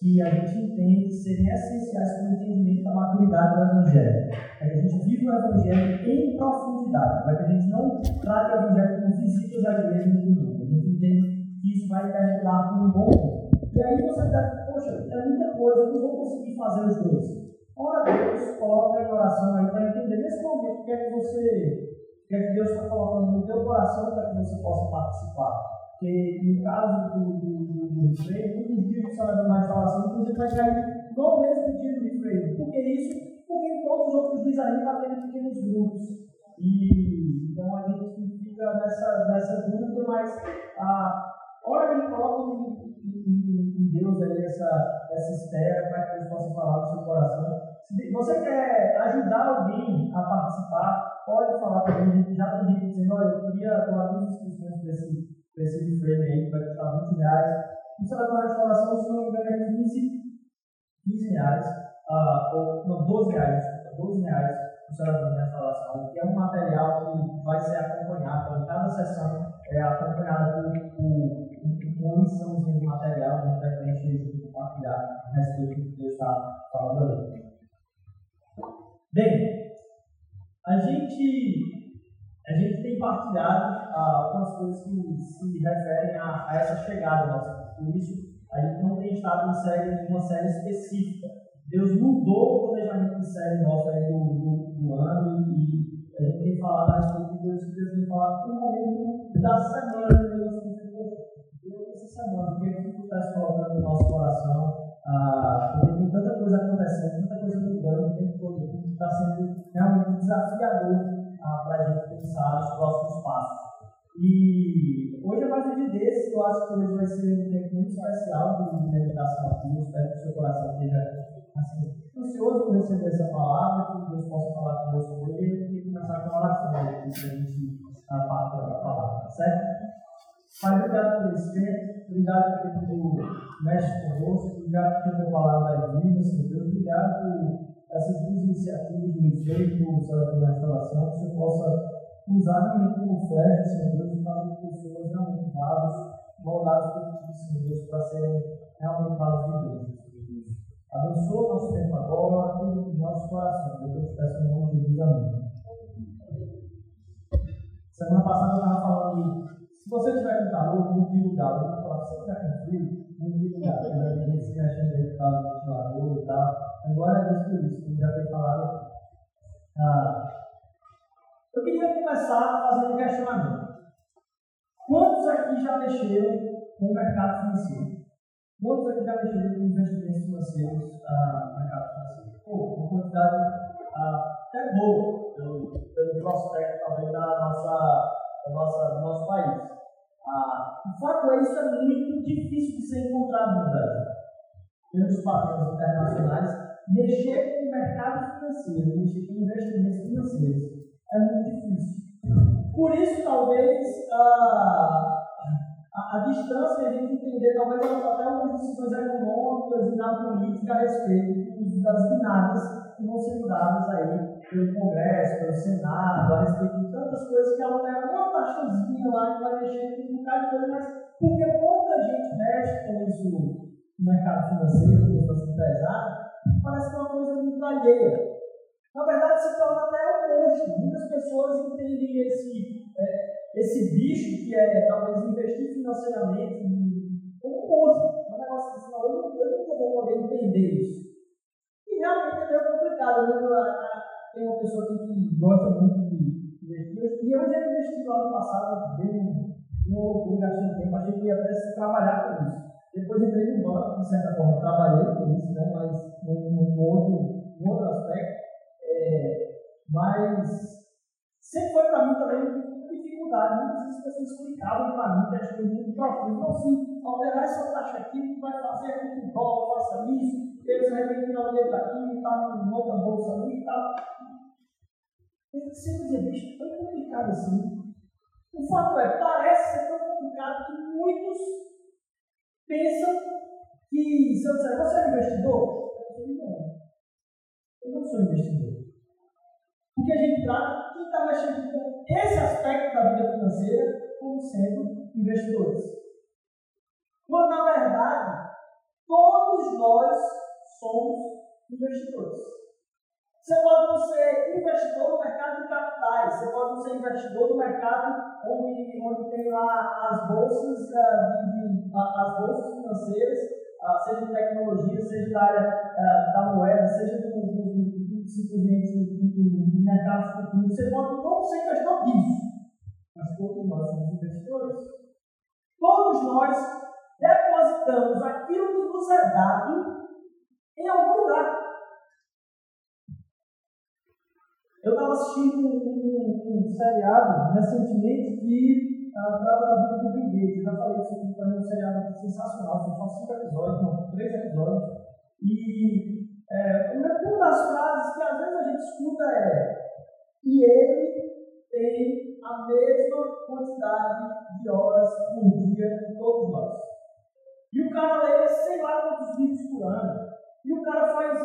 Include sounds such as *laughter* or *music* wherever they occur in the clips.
que a gente entende serem essenciais para o entendimento da maturidade do Evangelho. É que a gente vive o Evangelho em profundidade, para que a gente não trate o Evangelho como visitas à igreja no domingo. A gente entende que isso vai carregar por um bom E aí você deve, poxa, é muita coisa, eu não vou conseguir fazer os dois. Ora, Deus, coloca em oração aí para entender nesse momento o que é que você, o que é que Deus está colocando no teu coração para que você possa participar. Porque no caso do, do, do, do dias que você vai mais instalação, inclusive vai cair no mesmo dia do freio. Por que isso? Porque todos os outros dias aí está tendo pequenos grupos. E então a gente fica nessa, nessa dúvida, mas a hora que a coloca em, Deus aí essa, essa espera para que Deus possa falar no seu coração. Se você quer ajudar alguém a participar, pode falar a gente. Já tem gente dizendo, olha, eu queria doar duas inscrições para esse esse reframe aí vai custar 20 reais. O salário da restauração, se não me engano, é 15, 15 reais, uh, ou não, 12 reais, 12 reais o salário da restauração, que é um material que vai ser acompanhado, então, cada sessão é acompanhada por, por uma missãozinha de material, a gente vai preencher compartilhar a respeito do que Deus está falando ali. Bem, a gente a gente tem partilhado ah, algumas coisas que se referem a, a, essa chegada nossa. Por isso, a gente não tem estado em série, uma série específica. Deus mudou o planejamento de série nossa aí do, do, do ano e, a gente tem falado respeito de coisas que Deus tem falado no momento da semana. Deus, essa semana, o que é que está se colocando no nosso coração? Ah, porque tem tanta coisa acontecendo, tanta coisa mudando, o tempo todo, está sendo realmente desafiador pensar os próximos passos. E hoje um dia desse, eu acho que hoje vai ser um tempo muito especial de meditação aqui. Eu espero que o seu coração esteja assim, ansioso por receber essa palavra, que Deus possa falar conosco hoje e começar com a oração para a gente a parte da palavra, tá certo? Pai, obrigado por esse tempo, obrigado porque tu mexe conosco, obrigado a tua palavra é viva, Senhor Deus, obrigado por essas duas iniciativas do do Salão da Restauração, que você possa usar realmente como flecha, Senhor Deus, e fazer pessoas realmente vasos, moldados por Ti, Senhor Deus, para serem realmente vasos de Deus, Deus. Abençoa o nosso tempo agora, tudo os nossos corações. Eu te peço em nome de Jesus, amém. Semana passada eu estava falando de se você tiver com calor, mude de lugar. Eu vou falar, se você tiver com frio, mude de lugar. Eu já vi esse mexendo aí do ventilador e tal. Agora é Deus por isso, como já foi falado aqui. Ah, eu começar fazendo um questionamento. Quantos aqui já mexeram com o mercado financeiro? Quantos aqui já mexeram com investimentos financeiros ah, mercado financeiro? Pô, uma quantidade ah, até boa pelo, pelo prospecto talvez da nossa, da nossa, do nosso país. Ah, o fato é isso é muito difícil de ser encontrado no Brasil. Pelos padrões internacionais, mexer com o mercado financeiro, mexer com investimentos financeiros, é muito difícil. Por isso, talvez, a, a, a distância a gente entender, talvez até algumas decisões econômicas e na política a respeito das guinadas que vão ser dadas aí pelo Congresso, pelo Senado, a respeito de tantas coisas que alteram uma taxazinha lá que vai mexer com um bocado de coisa, mas porque pouca gente mexe com isso no mercado financeiro, com isso assim pesado, parece que é uma coisa muito alheia. Na verdade, se torna até um monstro. Muitas pessoas entendem esse, é, esse bicho que é talvez investir financeiramente como um monstro. É um negócio assim, eu, não, eu nunca vou poder entender isso. E realmente é meio complicado. Né? Tem uma pessoa que gosta muito de investir. E eu já investi lá no passado, dei um, um loucura, gastando tempo, achei que ia até se trabalhar com isso. Depois entrei no banco, de certa forma, trabalhei com isso, né? mas num, outro, outro aspecto. É, mas sempre foi para mim também dificuldade. Muitas pessoas explicavam para mim questões muito profundas. Não, sim, alterar essa taxa aqui, vai fazer aqui com dólar, faça isso, eles vai ter que tirar o dinheiro daqui, está em outra bolsa ali e tal. Que ser um bicho tão complicado assim. O fato é, parece ser tão complicado que muitos pensam que, se eu disser, você é investidor? Eu não. Eu não sou investidor. Porque a gente trata quem está mexendo com esse aspecto da vida financeira como sendo investidores. Quando, na verdade, todos nós somos investidores. Você pode não ser investidor no mercado de capitais, você pode não ser investidor no mercado onde, onde tem lá as bolsas, de, as bolsas financeiras, uh, seja de tecnologia, seja da área uh, da moeda, seja do, do, do, simplesmente do, mercado futuro. Você pode não ser investidor disso, mas todos nós somos investidores. Todos nós depositamos aquilo que nos é dado em algum lugar. Eu estava assistindo um, um, um, seriado recentemente que uh, trata da vida do Bill Gates. Eu já falei isso foi um seriado sensacional, são só cinco episódios, não, três episódios. E que às vezes a gente escuta é e ele tem a mesma quantidade de horas por dia que todos nós. E o cara lê sei lá quantos livros por ano. E o cara faz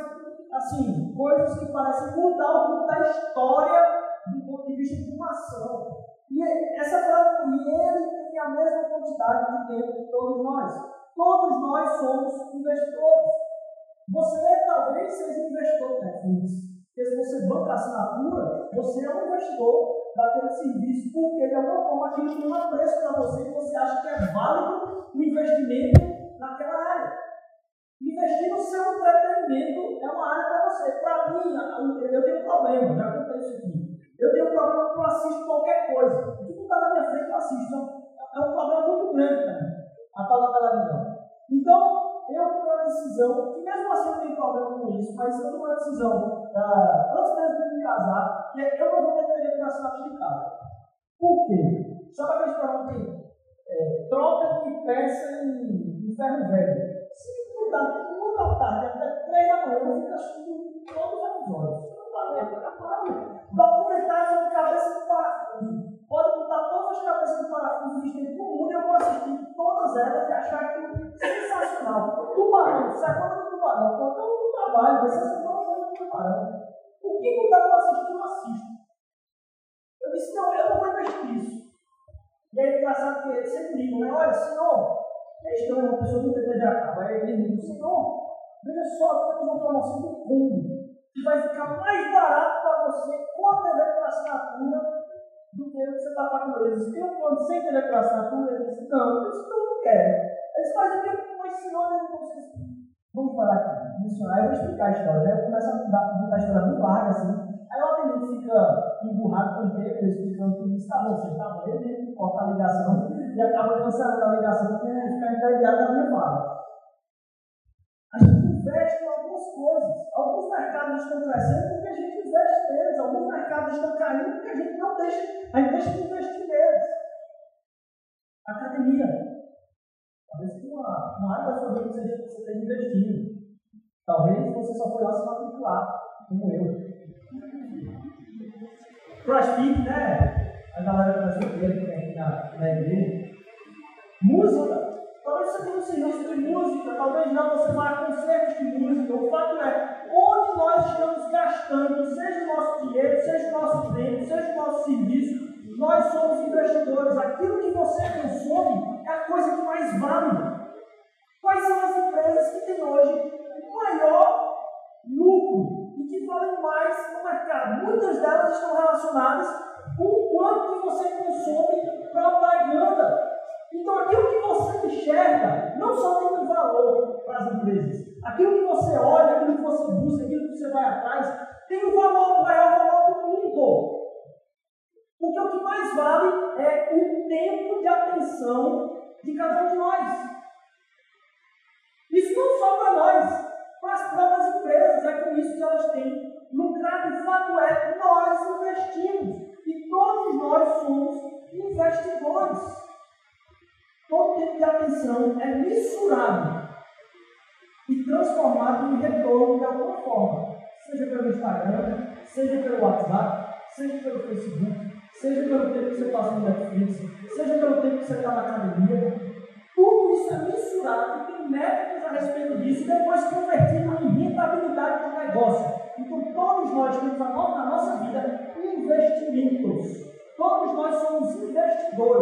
assim, coisas que parecem mudar o rumo da história do ponto de vista de uma ação. E essa frase, e ele tem a mesma quantidade de tempo que todos nós. Todos nós somos investidores. Você talvez seja investidor de Netflix. Porque se você banca a assinatura, você é um investidor daquele serviço, porque de alguma forma aquilo tem um preço para você e você acha que é válido o investimento naquela área. Investir no seu entretenimento é uma área para você. Para mim, eu tenho um problema, já contei isso aqui. Eu tenho um problema que eu assisto qualquer coisa. O que está na minha frente, eu assisto. É um problema muito grande mim, a tal da televisão. Então, eu tomei uma decisão, que mesmo assim eu tenho problema com isso, mas eu tomei uma decisão, uh, antes mesmo de me casar, que é eu não vou ter TV na cidade de casa. Por quê? Sabe aquele problema que é, troca de peça em, em ferro velho? Se estudar uma da tarde até três da manhã, eu fico assistindo todos os episódios. Documentários sobre cabeça de parafuso. Pode botar todas as cabeças de parafuso existentes no mundo e eu vou assistir todas elas e achar aquilo sensacional. Tubarão, segunda do tubarão, quando eu não trabalho, vai ser segunda do tubarão. O que não dá para assistir, eu assisto. Eu disse, não, eu não vou investir nisso. E aí, engraçado que ele sempre digo, né? Olha, senhor, é estranho, uma pessoa nunca teve a Aí ele diz, Senhor, veja só, temos uma promoção do fundo, que vai ficar mais barato para você com a TV assinatura do que você está pagando. Eles um plano sem TV por assinatura? Ele disse, não, eu disse, não, não quero. Eles fazem o que? Mas senhor, precisa. Vamos parar aqui. Missionário, eu vou explicar a história. Né? Eu começo a contar a história bem larga, assim. Aí o atendente fica emburrado com o tempo, explicando tudo isso. Tá bom, você tá bom. Ele corta a ligação e acaba cancelando a ligação porque ele fica entediado da minha fala. A gente investe em algumas coisas. Alguns mercados estão crescendo porque a gente investe neles. Alguns mercados estão caindo porque a gente não deixa, a gente deixa de investir neles. Academia. Talvez que uma, uma área da sua vida você, você esteja investindo. Talvez você só foi lá se matricular, como eu. Crossfit, né? A galera da que tem aqui na, na igreja. Música. Talvez você um serviço de música, talvez não, você a concertos de música. O fato é, onde nós estamos gastando, seja o nosso dinheiro, seja o nosso tempo, seja o nosso serviço, nós somos investidores. Aquilo que você consome é a coisa que mais vale. Quais são as empresas que têm hoje o maior lucro e que valem mais no mercado? Muitas delas estão relacionadas com o quanto que você consome propaganda.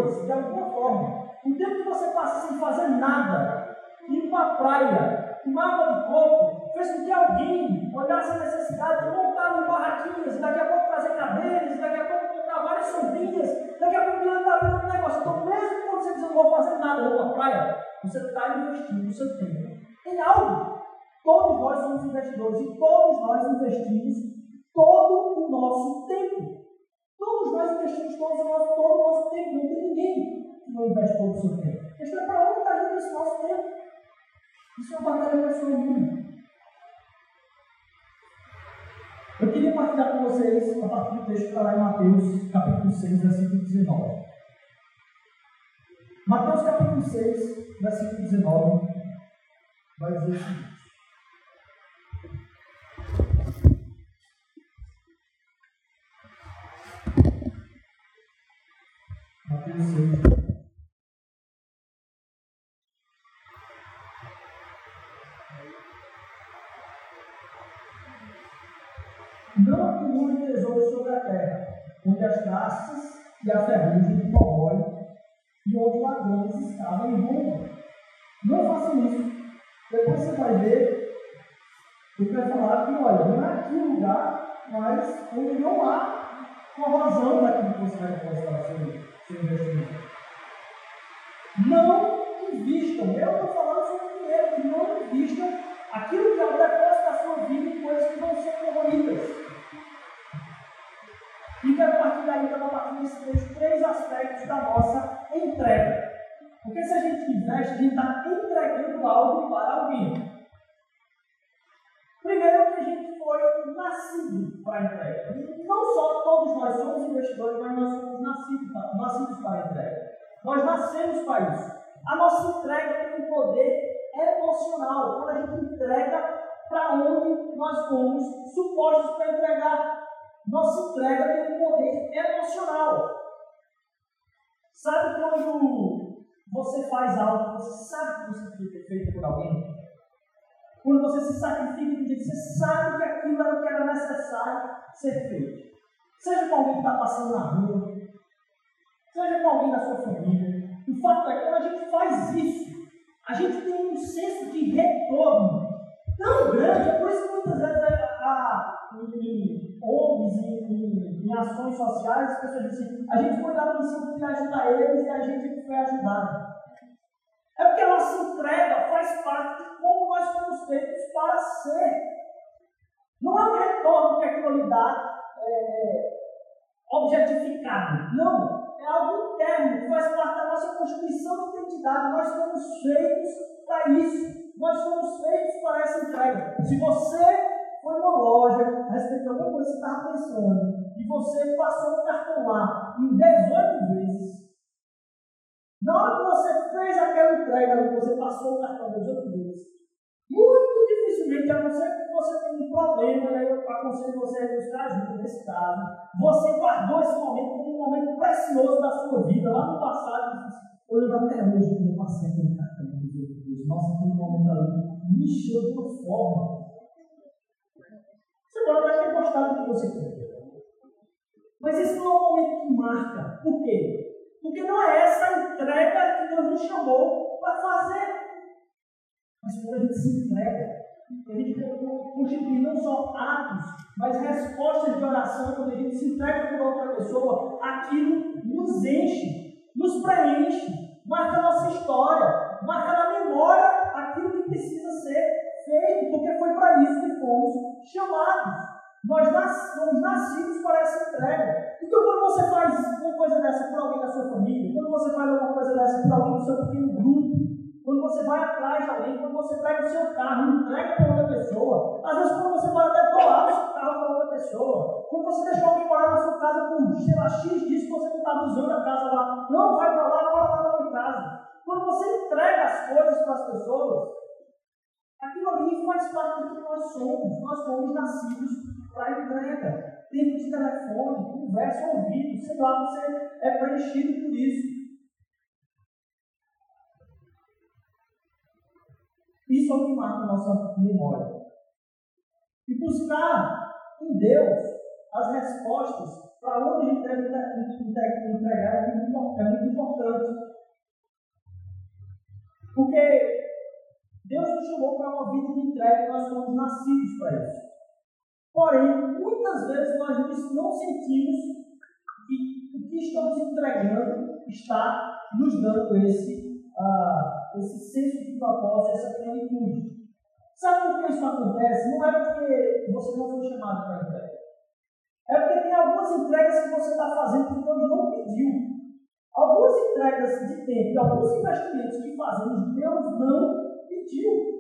Investidores, de alguma forma. O tempo que você passa sem fazer nada, ir para a praia, tomar água de coco, fez com que alguém olhasse a necessidade de montar em barraquinhas, daqui a pouco fazer cadeiras, daqui a pouco montar várias sombrinhas, daqui a pouco está vendo um negócio. Então, mesmo quando você diz, não vou fazer nada, vou para praia, você está investindo o seu tempo em algo. Todos nós somos investidores e todos nós investimos todo o nosso tempo. Todos nós investimos todo o nosso, todo o nosso tempo. Não tem ninguém que não investe todo o seu tempo. A questão é para onde está indo esse nosso tempo. Isso é uma batalha pessoal minha. Eu queria partilhar com vocês a partir do texto que está lá em Mateus, capítulo 6, versículo 19. Mateus capítulo 6, versículo 19, vai dizer o seguinte. Não acumule tesouros sobre a terra, onde as traças e a ferrugem corroem e onde ladrões estavam em roubam. Não façam isso. Depois você vai ver, ele vai falar que, olha, não é aqui o lugar, mas onde não há corrosão daquilo que você vai depositar seu, seu. Não invistam. Eu estou falando sobre dinheiro, que não invistam aquilo que é o depósito da sua vida em coisas que vão ser corroídas. E quero partilhar ainda a partir desse texto três aspectos da nossa entrega. Porque se a gente investe, a gente está entregando algo para alguém. Primeiro que a gente foi nascido para a entrega. Não só todos nós somos investidores, mas nós somos nascidos, nascidos para a entrega. Nós nascemos para isso. A nossa entrega tem um poder emocional. Quando a gente entrega para onde nós fomos supostos para entregar. Nossa entrega tem um poder emocional. Sabe quando você faz algo que você sabe que você tem ter feito por alguém? Quando você se sacrifica e você sabe que aquilo era o que era necessário ser feito. Seja com alguém que está passando na rua, seja com alguém da sua família. O fato é que quando a gente faz isso, a gente tem um senso de retorno tão grande, é por isso que muitas vezes a, a, em ONGs, em, em, ações sociais, as pessoas dizem a gente foi dar missão de ajudar eles e a gente foi ajudado. É porque a nossa entrega faz parte de como nós fomos feitos para ser. Não é um retorno que aquilo lhe dá é, objetificado. Não. É algo interno, que faz parte da nossa constituição de identidade. Nós fomos feitos para isso. Nós fomos feitos para essa entrega. Se você foi numa loja a respeito de alguma coisa que você estava pensando e você passou o cartão lá em 18 vezes, na hora que você fez aquela entrega, você passou o cartão 18 vezes, muito dificilmente, a não ser que você tenha um problema, né, eu aconselho você a buscar ajuda nesse caso, você guardou esse momento como um momento precioso da sua vida, lá no passado, eu lembro até hoje quando eu passei aquele cartão 18 vezes, nossa, aquele momento ali me encheu de uma forma você pode até ter gostado do que você fez. Mas isso não é um momento que marca. Por quê? Porque não é essa entrega que Deus nos chamou para fazer. Mas quando a gente se entrega, a gente constitui não só atos, mas respostas de oração, quando a gente se entrega para outra pessoa, aquilo nos enche, nos preenche, marca a nossa história, marca na memória aquilo que precisa ser feito, porque foi para isso que fomos chamados. Nós fomos nascidos para essa entrega. Então, quando você faz uma coisa dessa por alguém da sua família, quando você faz alguma coisa dessa por alguém do seu pequeno grupo, quando você vai atrás de alguém, quando você pega o seu carro e entrega para outra pessoa, às vezes quando você pode até doar o seu carro para outra pessoa, quando você deixou alguém morar na sua casa por, sei lá, X dias você não estava usando a casa lá, não vai para lá, agora vai para outra casa. Quando você entrega as coisas para as pessoas, Aquilo ali faz parte do que nós somos. Nós fomos nascidos para entrega. Tempo de telefone, conversa ouvido, sei lá, você é preenchido por isso. Isso é o que marca a nossa memória. E buscar em Deus as respostas para onde ele deve entregar é muito importante. Porque Deus nos chamou para uma vida de entrega e nós somos nascidos para isso. Porém, muitas vezes nós não sentimos que o que estamos entregando está nos dando esse, uh, esse senso de propósito, essa plenitude. Sabe por que isso acontece? Não é porque você não foi chamado para entrega. É porque tem algumas entregas que você está fazendo que Deus não pediu. Algumas entregas de tempo alguns investimentos que fazemos, Deus não pediu.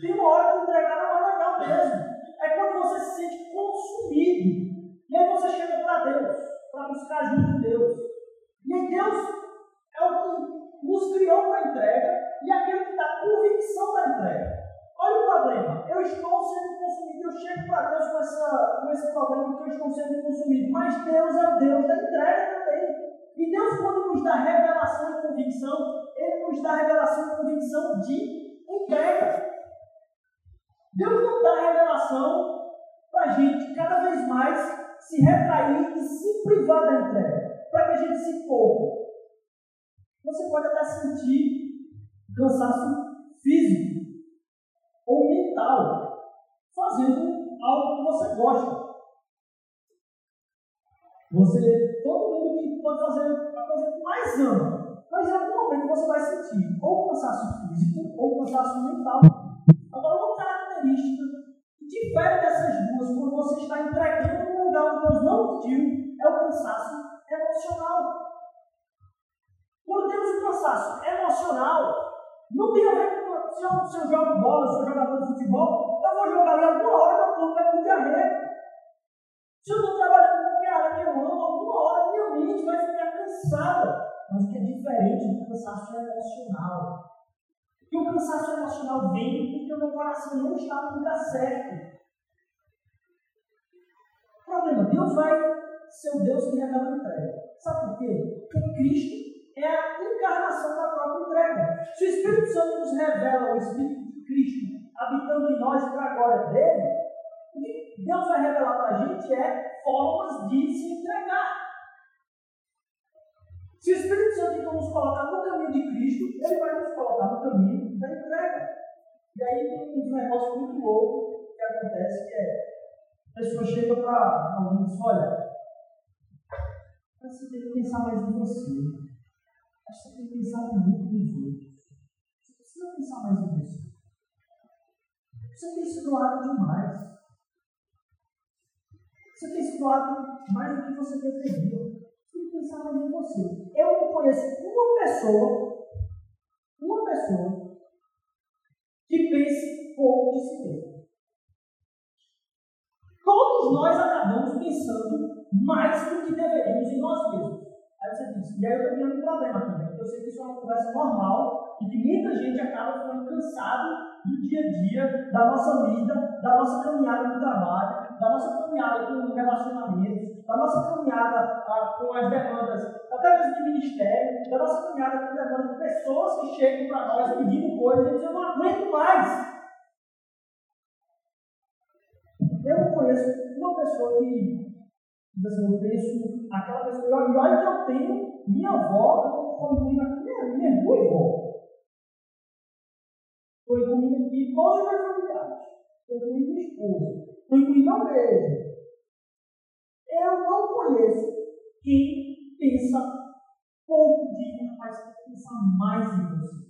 Tem uma hora que entregar não é legal mesmo. É quando você se sente consumido. E aí você chega para Deus, para buscar ajuda de Deus. E aí Deus é o que nos criou para entrega e é aquele que dá convicção da entrega. Olha o problema. Eu estou sendo consumido. Eu chego para Deus com, essa, com esse problema que eu estou sendo consumido. Mas Deus é o Deus da entrega também. E Deus, quando nos dá revelação e convicção, Ele nos dá revelação e convicção de entrega. Deus não dá revelação para a gente cada vez mais se retrair e se privar da entrega, para que a gente se poupe. Você pode até sentir cansaço físico, ou mental, fazendo algo que você gosta. Você, todo mundo pode fazer a coisa que mais ama, mas em algum momento você vai sentir ou cansaço físico ou cansaço mental. Característica que difere dessas duas, quando você está entregando um lugar que Deus não pediu, é o cansaço emocional. Quando temos um cansaço emocional, não tem a ver se eu, se eu jogo bola, se eu jogador de futebol, eu vou jogar ali alguma hora, meu corpo vai ter diarreia. Se eu estou trabalhando em qualquer área que eu amo, alguma hora minha mente vai ficar cansada. Mas o que é diferente do cansaço emocional. E o cansaço emocional vem porque o meu coração não está no lugar certo. Problema, Deus vai ser o Deus que revela a entrega. Sabe por quê? Porque Cristo é a encarnação da própria entrega. Se o Espírito Santo nos revela o Espírito de Cristo habitando em nós para a glória dele, o que Deus vai revelar para a gente é formas de se entregar. Se o Espírito Santo então nos colocar no caminho de Cristo, ele vai nos colocar no caminho da entrega. E aí tem um negócio muito louco que acontece, que é a pessoa chega para alguém e diz, olha, você tem que pensar mais em você você tem pensado muito nos outros. Você precisa pensar mais em você. Você tem se doado demais. Você tem se doado mais do que você deveria. Você tem que pensar mais em você. Eu não conheço uma pessoa, uma pessoa, que pense pouco de si mesmo. Todos nós acabamos pensando mais do que deveríamos em nós mesmos. Aí você diz, e aí eu tendo um problema também, porque eu sei que isso é uma conversa normal e que muita gente acaba ficando cansado do dia a dia, da nossa vida, da nossa caminhada no trabalho, da nossa caminhada com relacionamentos, da nossa caminhada ah, com as demandas, até mesmo de ministério, da nossa caminhada com demandas de pessoas que chegam para nós pedindo coisas e dizem, eu não aguento mais. Eu conheço uma pessoa que Diz assim, eu penso, aquela pessoa, e olha que eu tenho minha avó, foi comigo aqui, minha, minha duas avó. Foi comigo aqui, todos os meus familiares. Foi comigo minha esposa. Foi comigo a igreja. Eu não conheço quem pensa pouco de tem que pensar mais em você.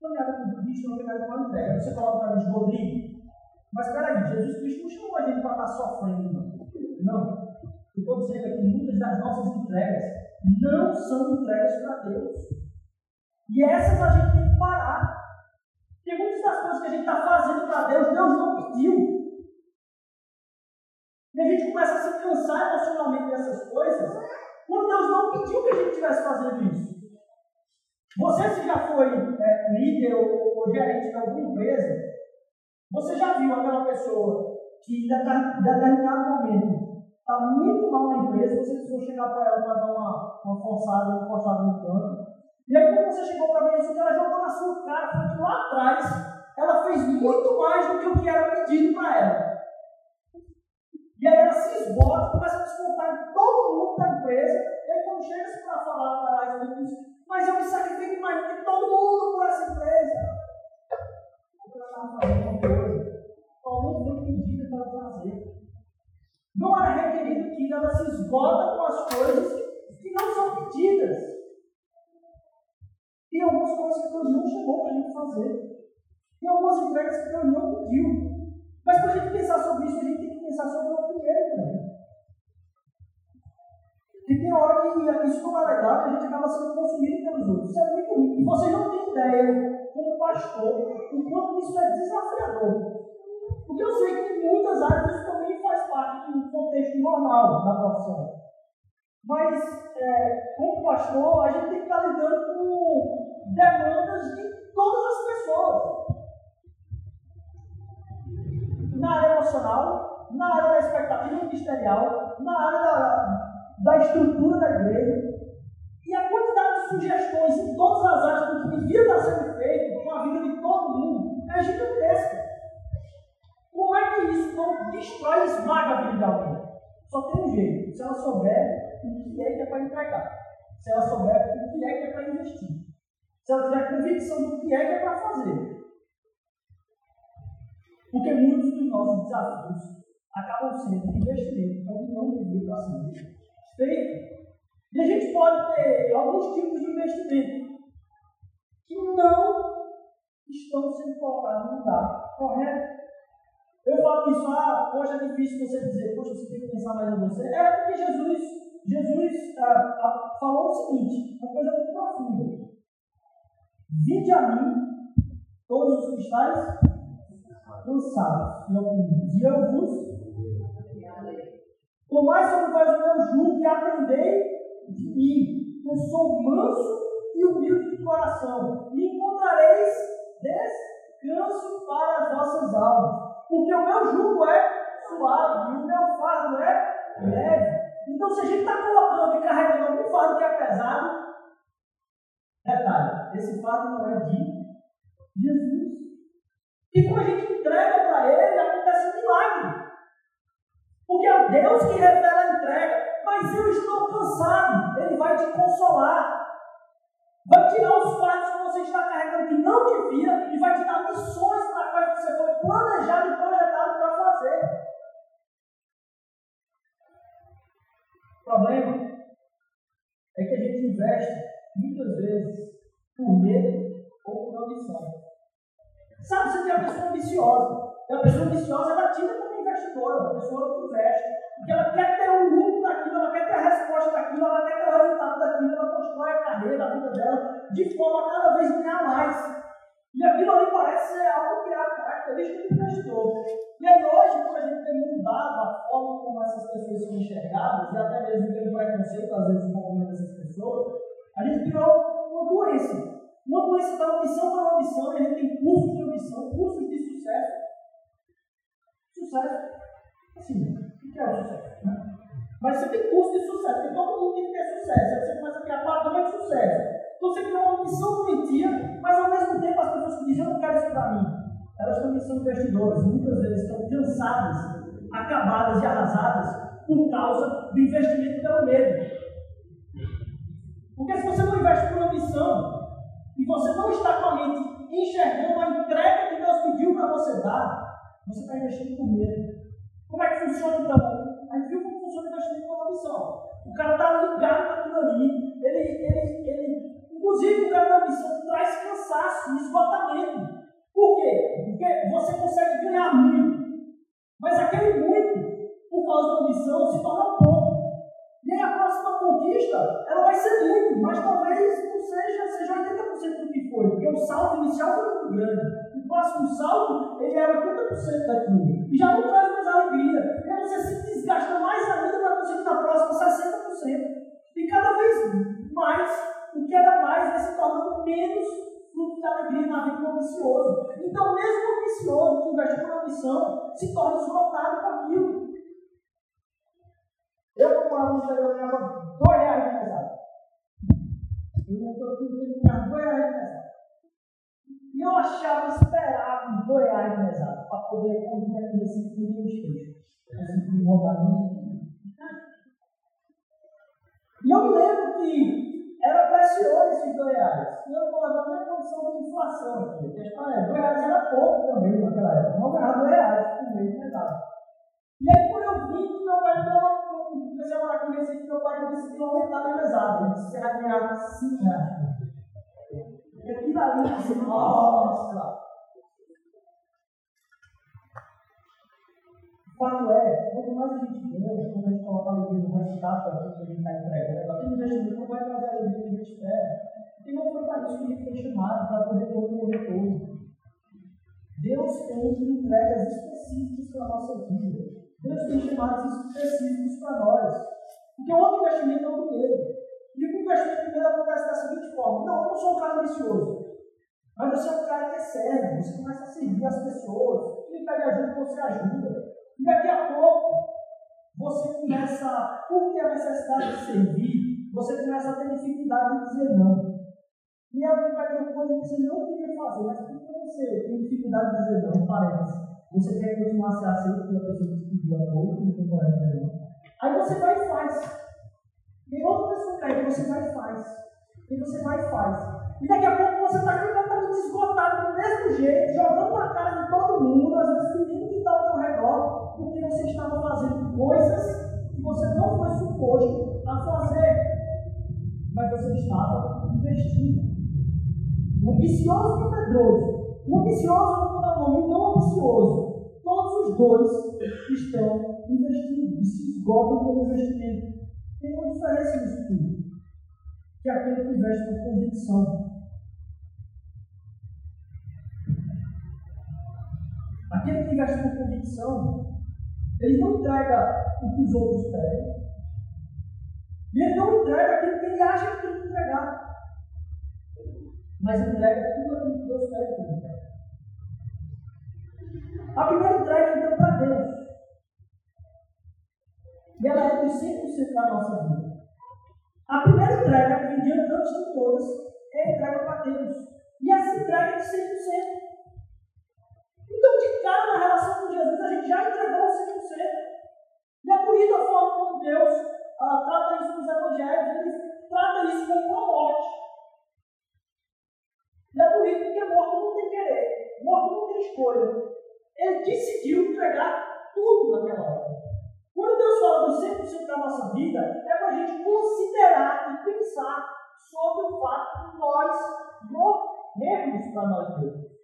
Caminhada com Cristo não tem nada com a entrega. Você fala para mim, Rodrigo, mas peraí, Jesus Cristo não chamou a gente para estar sofrendo, não. Não estou dizendo aqui, muitas das nossas entregas não são entregas para Deus. E essas a gente tem que parar. Porque muitas das coisas que a gente está fazendo para Deus, Deus não pediu. E a gente começa a se cansar emocionalmente dessas coisas, quando Deus não pediu que a gente estivesse fazendo isso. Você, se já foi é, líder ou, ou gerente de alguma empresa, você já viu aquela pessoa que em determinado momento está muito mal na empresa, você precisou chegar para ela para dar uma, uma forçada, encostada no canto. E aí, quando você chegou para mim, assim, ela jogou na sua cara, foi que lá atrás ela fez muito mais do que o que era pedido para ela. Esgota, começa a descontar em todo mundo da empresa, e aí quando chega para falar para lá, ele diz, mas eu me sacrifico mais do que todo mundo por essa empresa. Ela estava fazendo uma coisa, não foi pedida para fazer. Não era requerido que ela se esgota com as coisas que não são pedidas. Tem algumas coisas que Deus não chegou para a gente fazer. Tem algumas entregas que Deus não pediu. Mas para a gente pensar sobre isso, a gente tem pensar sobre o primeiro também. E tem hora que isso não é legal e a gente acaba sendo consumido pelos outros. Isso é muito ruim. E vocês não têm ideia, como pastor, o quanto isso é desafiador. Porque eu sei que em muitas áreas isso também faz parte do contexto normal da profissão. Mas, é, como pastor, a gente tem que estar lidando com demandas de todas as pessoas na área emocional, na área da expectativa ministerial, na área da, da estrutura da igreja. E a quantidade de sugestões em todas as áreas do que devia estar sendo feito com a vida de todo mundo é gigantesca. Como é que isso não destrói e esmaga a vida de alguém? Só tem um jeito, se ela souber o que é que é para entregar, se ela souber o que é que é para investir, se ela tiver convicção do que é que é para fazer, porque muitos dos nossos desafios acabam sendo investimentos onde não deveria estar sendo feito. E a gente pode ter alguns tipos de investimento que não estão sendo colocados no lugar correto. Eu falo isso, ah, poxa, é difícil você dizer, poxa, você tem que pensar mais em você. É porque Jesus, Jesus ah, ah, falou o seguinte, uma coisa muito profunda. Vinde a mim, todos os que estáis cansados e e eu vos Tomai sobre vós o meu jugo e aprendei de mim. Eu sou manso e humilde de coração, e encontrareis descanso para as vossas almas. Porque o meu jugo é suave e o meu fardo é leve. Então, se a gente está colocando e carregando algum fardo que é pesado, detalhe, esse fardo não é de Jesus. E quando a gente entrega para Ele, acontece um milagre. Porque é Deus que revela a entrega. Mas eu estou cansado. Ele vai te consolar. Vai tirar os fardos que você está carregando que não devia e vai te dar missões para quais você foi planejado e projetado para fazer. O problema é que a gente investe muitas vezes por medo ou por ambição. Sabe, você tem a pessoa ambiciosa. E a pessoa ambiciosa ela tira uma pessoa que investe. Porque ela quer ter um lucro daquilo, ela quer ter a resposta daquilo, ela quer ter o resultado daquilo, ela constrói a carreira, a vida dela, de forma a cada vez ganhar mais. E aquilo ali parece ser algo que é a característica do investidor. E aí hoje, quando a gente tem mudado a forma como essas pessoas são enxergadas, e até mesmo tem preconceito às vezes com dessas pessoas, a gente criou uma doença. Uma doença da ambição para ambição, e a gente tem cursos de ambição, cursos de sucesso. Sucesso, assim, o que é o sucesso? Né? Mas você tem curso de sucesso, porque todo mundo tem que ter sucesso. Aí você começa a criar padrões de sucesso. Então você cria uma ambição doentia, mas ao mesmo tempo as pessoas que dizem, eu não quero isso para mim. Elas também são investidoras, muitas vezes estão cansadas, acabadas e arrasadas por causa do investimento pelo medo. Porque se você não investe por ambição, e você não está com a mente enxergando a entrega que Deus pediu para você dar, você está investindo por medo. Como é que funciona então? A gente viu como funciona o investimento com ambição. O cara está ligado naquilo ali, ele, ele, ele, inclusive o cara da missão traz cansaço, esgotamento. Por quê? Porque você consegue ganhar muito, mas aquele muito, por causa da missão, se torna pouco. E aí a próxima conquista, ela vai ser muito, mas talvez não seja, seja 80% do que foi, porque o salto inicial foi muito grande. O próximo salto, ele era 80% daquilo. E já não traz mais alegria. E aí você se desgasta mais ainda para conseguir na próxima 60%. E cada vez mais, o que era mais vai se tornando menos fruto de alegria na vida do ambicioso. Então, mesmo ambicioso que investe por ambição, se torna esgotado com aquilo. Eu não morava eu ganhava dois reais de mesada. Eu não estou aqui, eu ganhava dois reais de mesada. E eu achava, esperado os dois reais de mesada para poder comprar nesse primeiro trecho. Esse primeiro E eu me lembro que era precioso esses dois reais. E eu colocava na condição de inflação. Porque, dois reais era pouco também naquela época. Não ganhava dois reais por mês de mesada. E aí, por em Recife, meu pai decidiu aumentar a minha mesada. Ele disse que ganhar 5 reais. E aquilo ali, assim, nossa! O fato é, quanto mais a gente ganha, quando a gente coloca a alegria no resultado daquilo que a gente está entregando, aquele investimento não vai trazer a alegria que a gente espera. E não foi para isso que a gente foi chamado, para poder ter o retorno. Deus tem entregas específicas para a nossa vida. Deus tem chamados específicos para nós. Porque o outro investimento é o dinheiro. E o investimento primeiro acontece da seguinte forma: não, eu não sou um cara ambicioso. Mas você é um cara que é sério, você começa a servir as pessoas. Quem pede ajuda, você ajuda. E daqui a pouco, você começa, por ter a necessidade de servir, você começa a ter dificuldade de dizer não. E alguém vai ter uma coisa que você não queria fazer, mas por que você tem dificuldade de dizer não? Parece. Você quer continuar a ser aceito pela pessoa que te pediu a pouco, não tem coragem de não. Aí você vai e faz. Tem outra pessoa pede, você vai e faz. E você vai e faz. E daqui a pouco você está completamente esgotado do mesmo jeito, jogando na cara de todo mundo, às vezes pedindo que está ao seu redor, porque você estava fazendo coisas que você não foi suposto a fazer. Mas você estava investindo. O ambicioso e o medroso. O ambicioso não dá nome, não ambicioso. Dois estão investindo e se esgotam pelo investimento. Tem uma diferença nisso tudo. Que é aquele que investe com convicção. Aquele que investe com convicção, ele não entrega o que os outros pedem. E ele não entrega aquilo que ele acha que tem que entregar mas entrega tudo aquilo que Deus entregue. A primeira entrega então para Deus. E ela é dos 100% da nossa vida. A primeira entrega, que vendia antes de todas, é a entrega para Deus. E essa entrega é de 100%. Então, de cara na relação com Jesus, a gente já entregou 100%. E é isso a forma como Deus ah, trata isso nos evangelhos, trata isso como uma morte. Não é por isso que morto não tem querer, morto não tem escolha. Ele decidiu entregar tudo naquela hora. Quando Deus fala dos 100% da nossa vida, é para a gente considerar e pensar sobre o fato de nós morrermos para nós mesmos.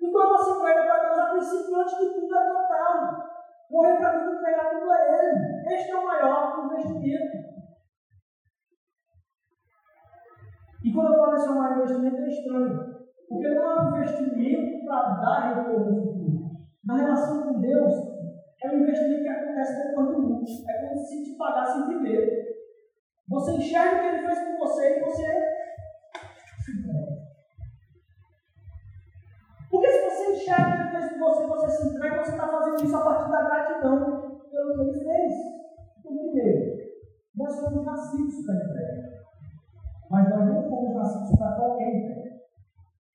Então a nossa entrega para Deus, a princípio, antes de tudo, é total. Morrer para mim entregar tudo a Ele. Este é o maior investimento. E quando eu falo em chamar investimento é estranho, porque não é um investimento para dar retorno. Na relação com Deus, é um investimento que acontece depois do mundo. É como se te pagasse primeiro. Você enxerga o que ele fez por você e você se entrega. Porque se você enxerga o que ele fez por você e você se entrega, você está fazendo isso a partir da gratidão pelo que ele fez. Então, primeiro, nós somos nascidos para entrega. Mas nós não fomos nascidos para qualquer entrega.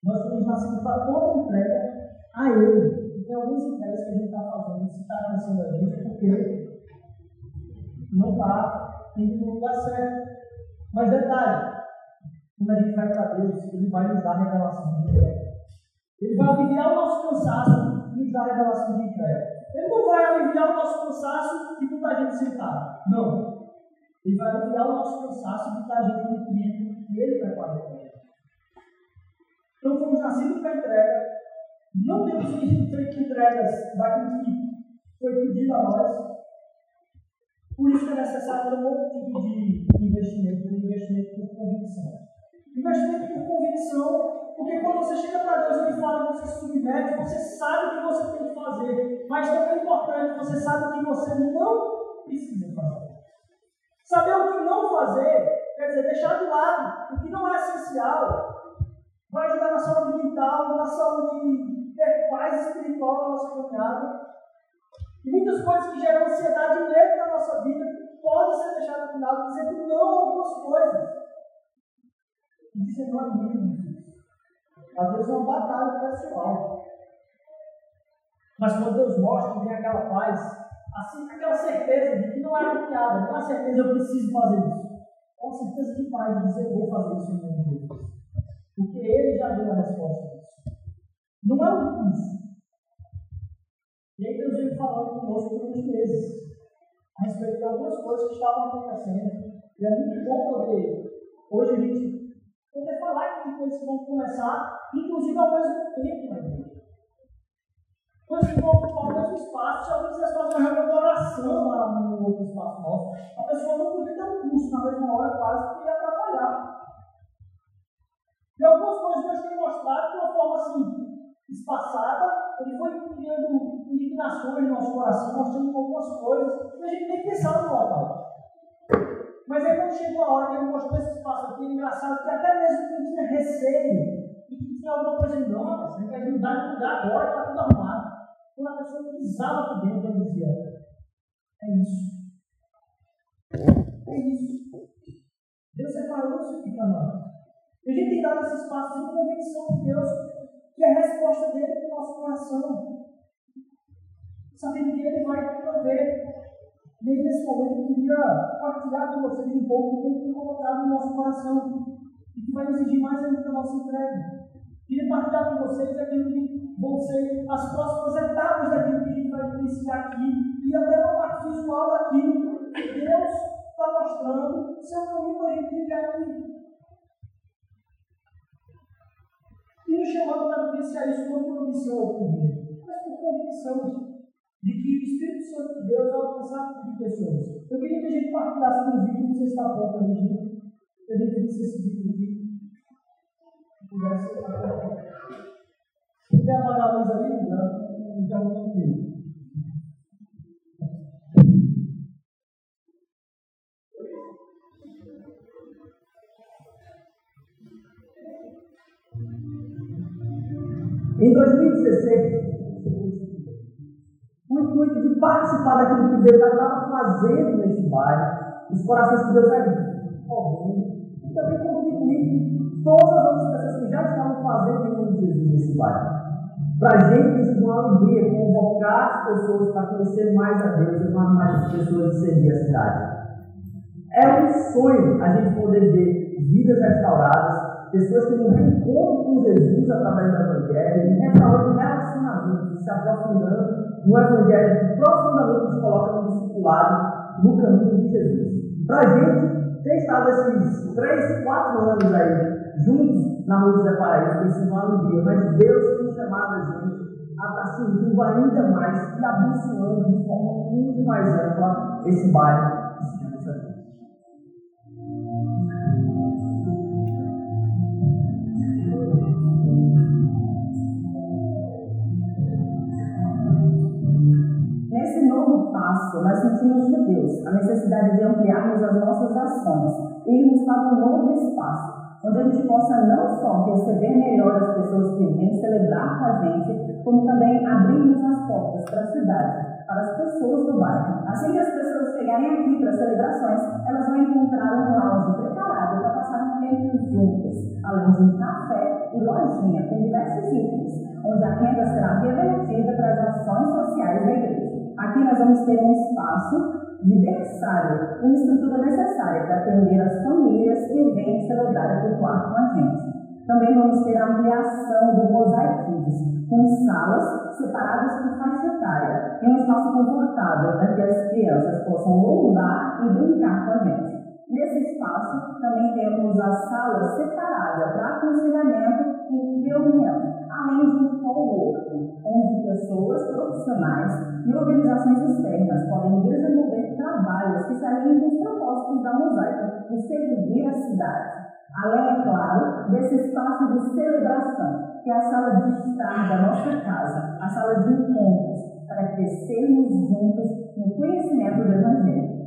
Nós fomos nascidos para toda entrega a Ele. E tem algumas entregas que a gente está fazendo, se está acontecendo a gente, porque não está indo no lugar certo. Mas detalhe, quando a gente vai para Deus, Ele vai nos dar revelação de entrega. Ele vai aliviar o nosso cansaço e nos dar revelação de entrega. Ele não vai aliviar o nosso cansaço e botar a gente sentado. Não. Ele vai aliviar o nosso cansaço de estar a gente no tempo que Ele a gente. Então, fomos nascidos para entrega. Não temos feito entregas daquilo que foi pedido a nós. Por isso é necessário um outro tipo de investimento, um investimento por convicção. Investimento por convicção, porque quando você chega para Deus, Ele fala que você se submete, você sabe o que você tem que fazer. Mas também é importante, você sabe o que você não precisa fazer. Saber o que não fazer, quer dizer, deixar de lado o que não é essencial, vai ajudar na saúde mental, na saúde ter paz espiritual na nossa caminhada. E muitas coisas que geram ansiedade e medo na nossa vida podem ser deixadas de lado, dizendo não a algumas coisas. E dizer não é mesmo. Às vezes é uma batalha pessoal. Mas quando Deus mostra, vem aquela paz assim, aquela certeza de que não é uma piada, não é certeza eu preciso fazer isso. Uma certeza de paz, de dizer eu vou fazer isso em nome de Deus. Porque ele já deu a resposta. Não é um curso. E aí Deus veio falando conosco por uns meses a respeito de algumas coisas que estavam acontecendo. E é muito bom poder, hoje a gente, poder falar de coisas que vão começar, inclusive ao mesmo tempo igreja. Coisas que vão ocupar o mesmo espaço. Se alguém quisesse fazer uma reunião de lá no outro espaço nosso, a pessoa não podia ter um curso na mesma hora, quase, que ia atrapalhar. E algumas coisas que Deus tem mostrado de uma forma assim, espaçada, ele foi criando indignações no nosso coração, mostrando algumas coisas que a gente nem pensava no local. Mas aí quando chegou a hora que ele mostrou esse espaço aqui, é engraçado que até mesmo quem tinha receio e que tinha alguma coisa em não, você vai mudar de lugar agora, está tudo arrumado. Quando a pessoa pisava aqui dentro, ele dizia, é isso. É isso. Deus separou isso aqui para nós. E a gente tem dado esse espaço de convicção de Deus, que é a resposta dele para o nosso coração. Sabendo que ele vai prover. Nesse momento eu queria partilhar com vocês um pouco do que ele tem colocado no nosso coração e que vai exigir mais ainda da nossa entrega. Queria partilhar com vocês aquilo que vão ser as próximas etapas daquilo que a gente vai iniciar aqui e até uma parte nos chamando para vivenciar isso não por por medo, mas por convicção de que o Espírito Santo de Deus vai alcançar tipo de pessoas. Eu queria que a gente partilhasse um vídeo, não sei se está pronto ali, gente, que a gente visse esse vídeo aqui. Se pudesse quer apagar a luz ali, não interrompe ele. Em 2016, o intuito de participar daquilo que Deus já estava fazendo nesse bairro, os corações que Deus já ouvindo, e também contribuir todas as outras pessoas que já estavam fazendo em nome de Jesus nesse bairro. Para a gente, isso é uma alegria convocar as pessoas para conhecer mais a Deus e mais, mais pessoas de servir a cidade. É um sonho a gente poder ver vidas restauradas, pessoas que não reencontram com Jesus através do Evangelho, restaurando relacionamentos, se aprofundando no Evangelho que profundamente nos coloca no discipulado, no caminho de Jesus. Para a gente ter estado esses três, quatro anos aí, juntos na Rua José Paraíso, sido uma alegria, mas Deus tem chamado a gente a estar servindo ainda mais e abençoando de forma muito mais ampla esse bairro necessidade de ampliarmos as nossas ações, irmos para um novo espaço, onde a gente possa não só receber melhor as pessoas que vêm celebrar com a gente, como também abrirmos as portas para a cidade, para as pessoas do bairro. Assim que as pessoas chegarem aqui para as celebrações, elas vão encontrar um lounge preparado para passar um tempo juntas, além de um café e lojinha com diversos itens, onde a renda será revertida para as ações sociais da igreja. Aqui nós vamos ter um espaço de uma estrutura necessária para atender as famílias que vêm celebrar o quarto com a gente. Também vamos ter a ampliação do Mosaic com salas separadas por faixa etária e um espaço confortável para que as crianças possam louvar e brincar com a gente. Nesse espaço, também temos a sala separada para aconselhamento e reunião, além de um co-working, onde pessoas profissionais e organizações externas podem desenvolver trabalhos que se alinhem com os propósitos da mosaica de servir a cidade. Além, é claro, desse espaço de celebração, que é a sala de estar da nossa casa, a sala de encontros, para crescermos juntos no conhecimento do Evangelho.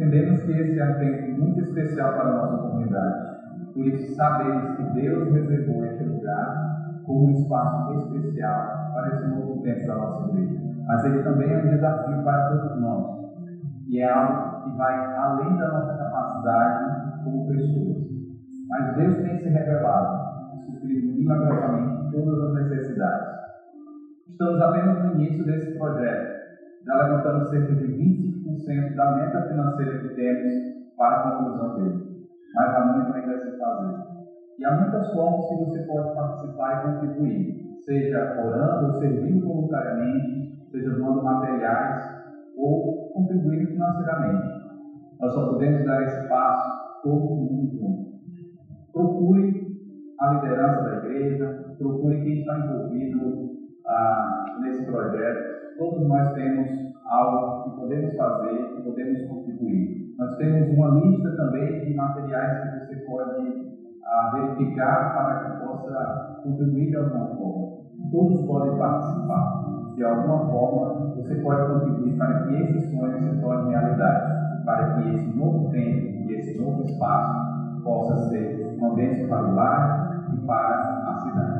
Entendemos que esse é um tempo muito especial para a nossa comunidade. Por isso, sabemos que Deus reservou este lugar como um espaço especial para esse novo tempo da nossa igreja. Mas ele também é um desafio para todos nós. E é algo que vai além da nossa capacidade como pessoas. Mas Deus tem se revelado e suprido milagrosamente todas as necessidades. Estamos apenas no início desse projeto. Já levantamos cerca de 25% da meta financeira que temos para a conclusão dele. Mas há muito ainda a se fazer. E há muitas formas que você pode participar e contribuir, seja orando ou servindo voluntariamente, seja doando materiais ou contribuindo financeiramente. Nós só podemos dar esse passo todo mundo junto. Procure a liderança da igreja, procure quem está envolvido ah, nesse projeto. Todos nós temos algo que podemos fazer, que podemos contribuir. Nós temos uma lista também de materiais que você pode ah, verificar para que possa contribuir de alguma forma. Todos podem participar. De alguma forma, você pode contribuir para que esse sonho se torne realidade, para que esse novo tempo e esse novo espaço possa ser uma bênção para o lar e para a cidade.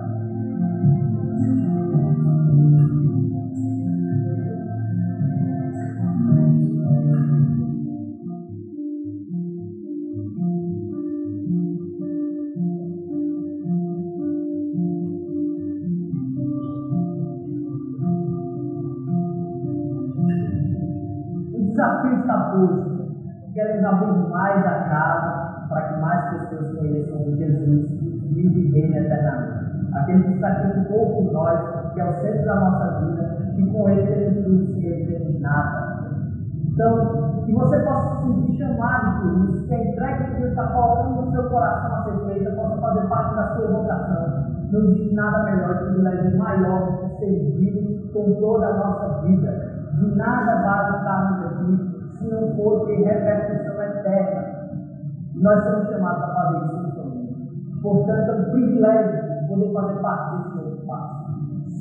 Desafio está posto. Queremos abrir mais a casa para que mais pessoas conheçam Jesus vive e eternamente. Aquele que sacrificou por nós, que é o centro da nossa vida, e com ele teremos tudo sem ele ter nada. Então, que você possa se sentir chamado por isso, que a entrega que Deus está colocando no seu coração a ser feita possa fazer parte da sua vocação. Não existe nada melhor que privilégio maior que servir com toda a nossa vida. De nada vale estarmos aqui se não for ter repercussão eterna. Nós somos chamados a fazer isso no família. Portanto, é um privilégio poder fazer parte desse novo passo.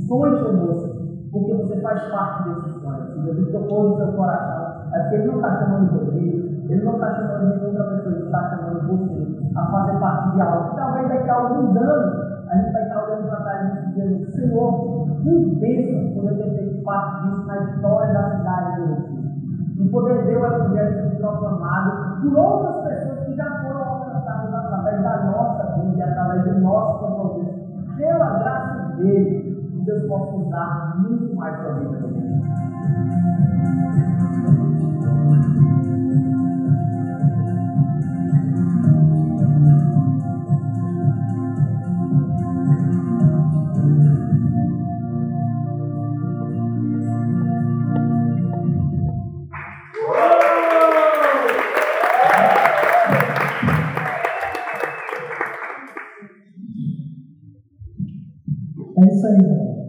Sonhe conosco, porque você faz parte desse sonho. Se Jesus tocou no seu coração, é porque Ele não está chamando Rodrigo, Ele não está chamando nenhuma outra pessoa, Ele está chamando você a fazer parte de algo. Talvez daqui a alguns anos a gente vai estar olhando para trás e dizendo, Senhor, que bênção poder ter feito parte disso na história da cidade de Recife. E poder ver o Evangelho ser proclamado por outras pessoas que já foram alcançadas através da nossa vida, através do nosso compromisso. Pela graça dele, Deus possa usar muito mais para a vida dele. É isso aí, galera.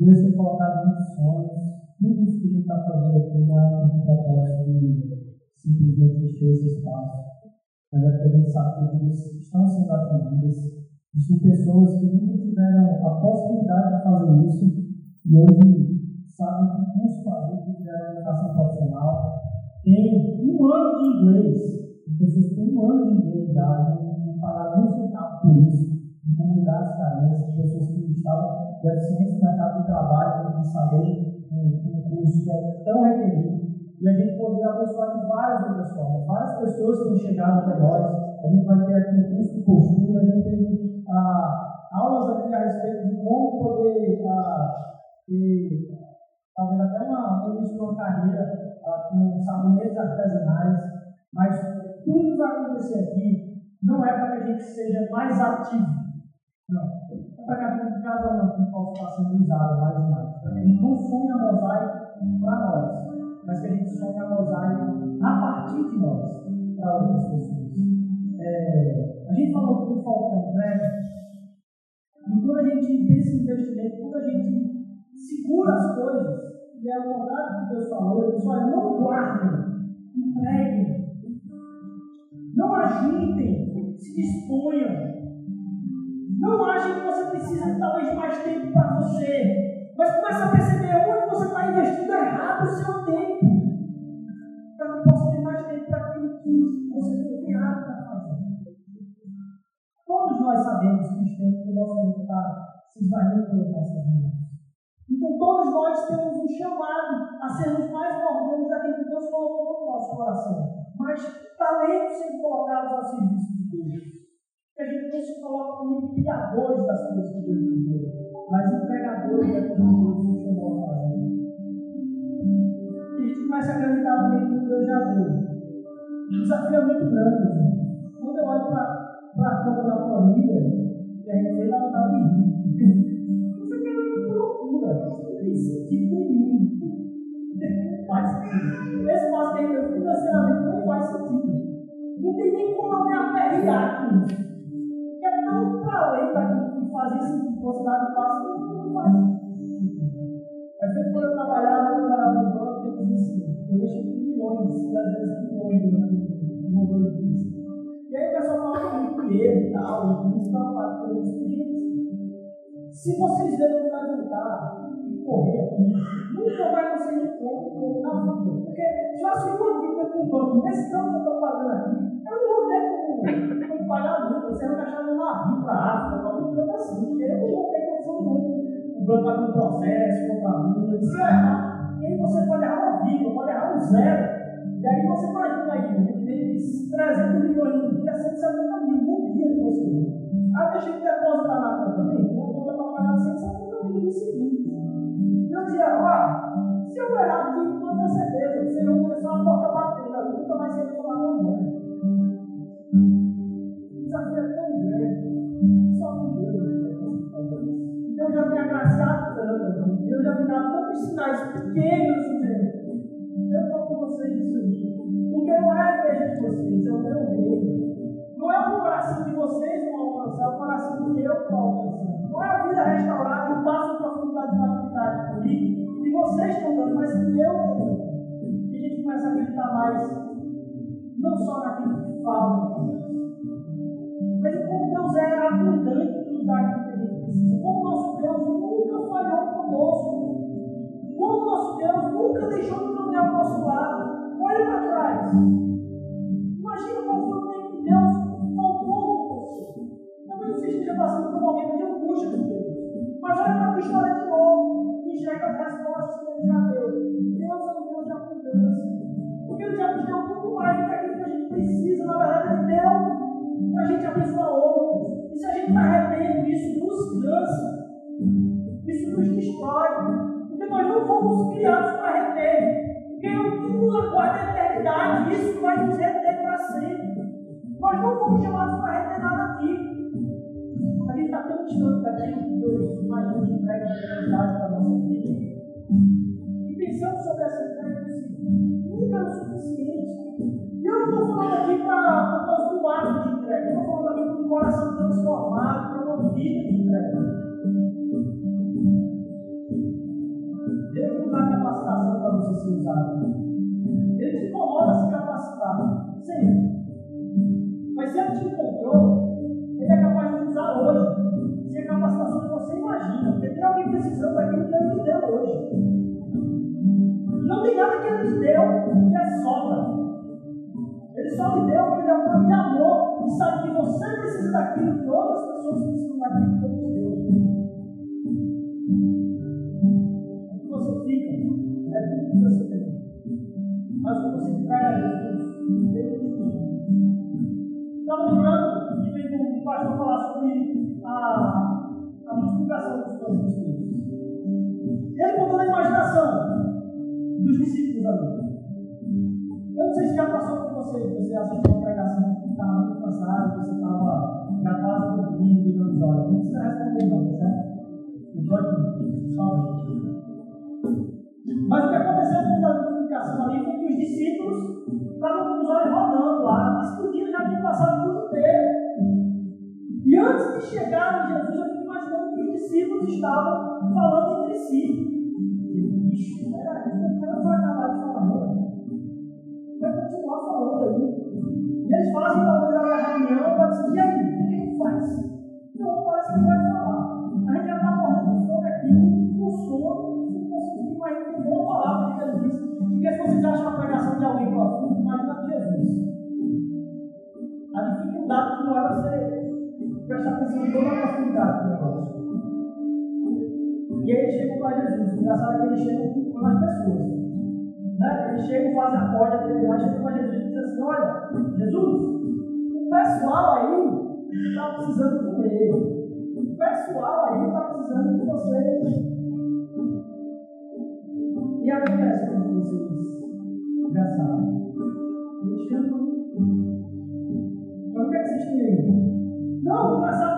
Deus tem colocado muitos sonhos. Tudo isso que a gente está fazendo aqui não é um propósito de simplesmente encher esse espaço. Mas é que a gente sabe que vidas estão sendo atendidas. Existem pessoas que nunca tiveram a possibilidade de fazer isso e hoje sabem que curso fazer, que fizeram educação profissional. Tem um ano de inglês. Tem pessoas que têm um ano de inglês já, não pagaram um centavo por isso de comunidades carentes, de pessoas que estavam deficientes no mercado de trabalho, para saber um, um curso que é tão requerido. E a gente poder abençoar de várias outras formas. Várias pessoas têm chegado até nós. A gente vai ter aqui um curso de postura, a gente tem ah, aulas aqui a respeito de como poder ah, ter, talvez até uma, uma carreira ah, com sabonetes artesanais. Mas tudo que vai acontecer aqui não é para que a gente seja mais ativo não. É para que a gente casa não possa estar sendo usado mais e mais. A gente não sonha mosaico para nós, mas que a gente sonha mosaico a partir de nós, para outras pessoas. É, a gente falou que o foco entrega, e quando a gente pensa em investimento, quando a gente segura as coisas, e o contrário que Deus falou, ele diz, olha, não guardem, entreguem, não agitem, se disponham. Não acha que você precisa talvez mais tempo para você, mas começa a perceber onde você está investindo errado o seu tempo, para que possa ter mais tempo para aquilo que você foi criado para fazer. Todos nós sabemos que o nosso tempo está se esvaindo pelas nossas vidas. Nós temos um chamado a sermos mais mordomos daquilo que Deus colocou no nosso coração. Mas talentos sendo colocados ao serviço de Deus que a gente não se coloca como criadores das coisas que Deus nos deu, mas empregadores daquilo que Deus nos chamou a fazer. E a gente começa a acreditar também que Deus já deu. O desafio é muito grande. Quando eu olho para a conta da planilha, que a gente fez, dá vontade *laughs* Isso não. Não sentido. Esse passo que eu financeiramente não faz sentido. Não tem nem como me aperrear com isso. Porque é tão para além daquilo que fazia sentido dado passo, não faz. É feito quando eu trabalhava, eu trabalhava no banco, eu dizia assim, eu deixo milhões, e às vezes milhões de motor de pista. E aí o pessoal fala muito dinheiro e tal, e muito trabalho por isso. Se vocês devem levantar e correr aqui, nunca vai conseguir como na vida. Porque se eu assumir uma dívida com o banco, nesse tanto que eu estou pagando aqui, eu não vou ter como, pagar nunca. Você vai achar um navio para a África, para um canto assim, eu não vou condição nenhuma. O banco vai com processo, comprar multa, se errar, e aí você pode errar uma vírgula, pode errar um zero. E aí você imagina aí, tem 300 milhões no dia, 170 mil no dia que você tem. Ah, deixa eu depositar na conta também, uma conta para pagar 170 mil no seguinte. Se eu errar aqui, com certeza, você não começar a porta batendo ali, nunca mais falar com mãe. O desafio é tão grande, só com Deus Deus já me agraciado tanto, Deus já me dá tantos sinais pequenos, nosso lado. Olha para trás. Tão distante daquilo que Deus imagina de entrega de eternidade para a nossa vida. E pensando sobre essa entrega, nunca é o suficiente. E eu não estou falando aqui para por causa do ato de entrega. Eu estou falando aqui para um coração transformado, para uma vida de entrega. Deus não dá capacitação para você ser usado. Ele te incomoda se capacitar. Sim. Mas se ele te encontrou, ele é capaz Alguém precisando daquilo que ele te deu hoje. Não tem nada que ele te deu que é sobra. Ele só lhe deu porque ele é um Deus de amor e sabe que você precisa daquilo que outras pessoas precisam daquilo que te deu. O que você fica é tudo que você tem. Mas o que você entrega a Jesus, ele te deu. Estava lembrando de ver um pastor falar sobre a, a multiplicação dos peixes. Ele contou na imaginação dos discípulos ali. Eu não sei se já passou por você, você assistiu uma pregação que estava muito cansado, você estava já quase dormindo, virando os olhos. Não precisa responder não, tá certo? Não pode só Mas o que aconteceu com a multiplicação ali foi que os discípulos estavam com os olhos rodando lá, mas que o dia já tinha passado por inteiro. E antes de chegar Jesus, discípulos estavam falando entre si. Bicho, peraí, o cara vai acabar de falar, não vai continuar falando aí. E eles fazem talvez a reunião para dizer, e aí, o que gente faz? Não, parece que vai falar. A gente já está correndo com fome aqui, com sono, sem conseguir mais ter boa palavra que ele disse. Porque se vocês acham a pregação de alguém profundo, imagina de Jesus. A dificuldade que não era você prestar atenção em toda a profundidade do negócio para assim, Jesus. É engraçado que eles chegam com as pessoas. Né? Eles chegam, fazem a corda dele lá, chegam é com Jesus e dizem assim: Olha, Jesus, o pessoal aí está precisando comer. O pessoal aí está precisando de você. E acontece quando vocês diz: Eles cantam. Mas o que é que vocês têm aí? Não, engraçado.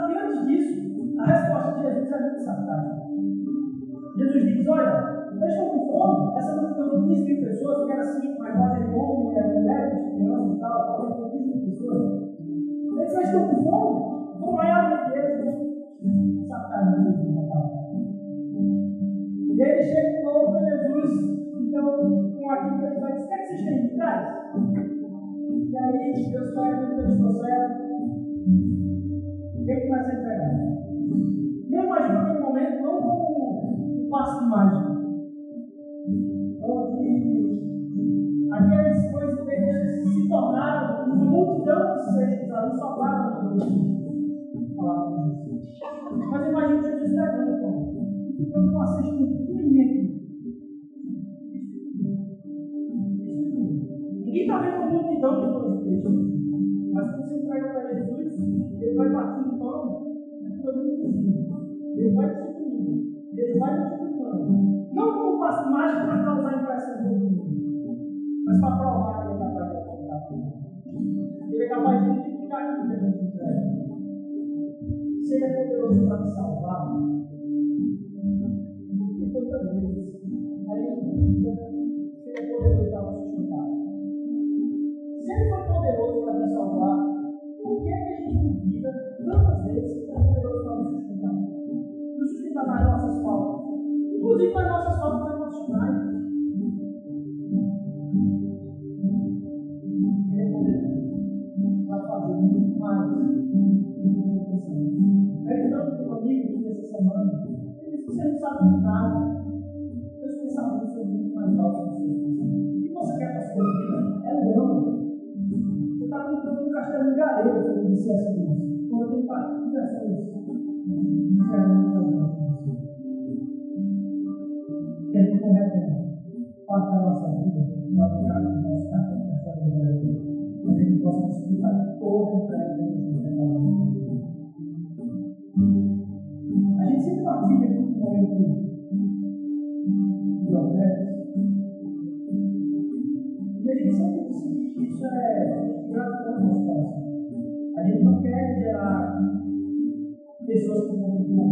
Então, vocês não têm Né, quer gerar pessoas comuns vão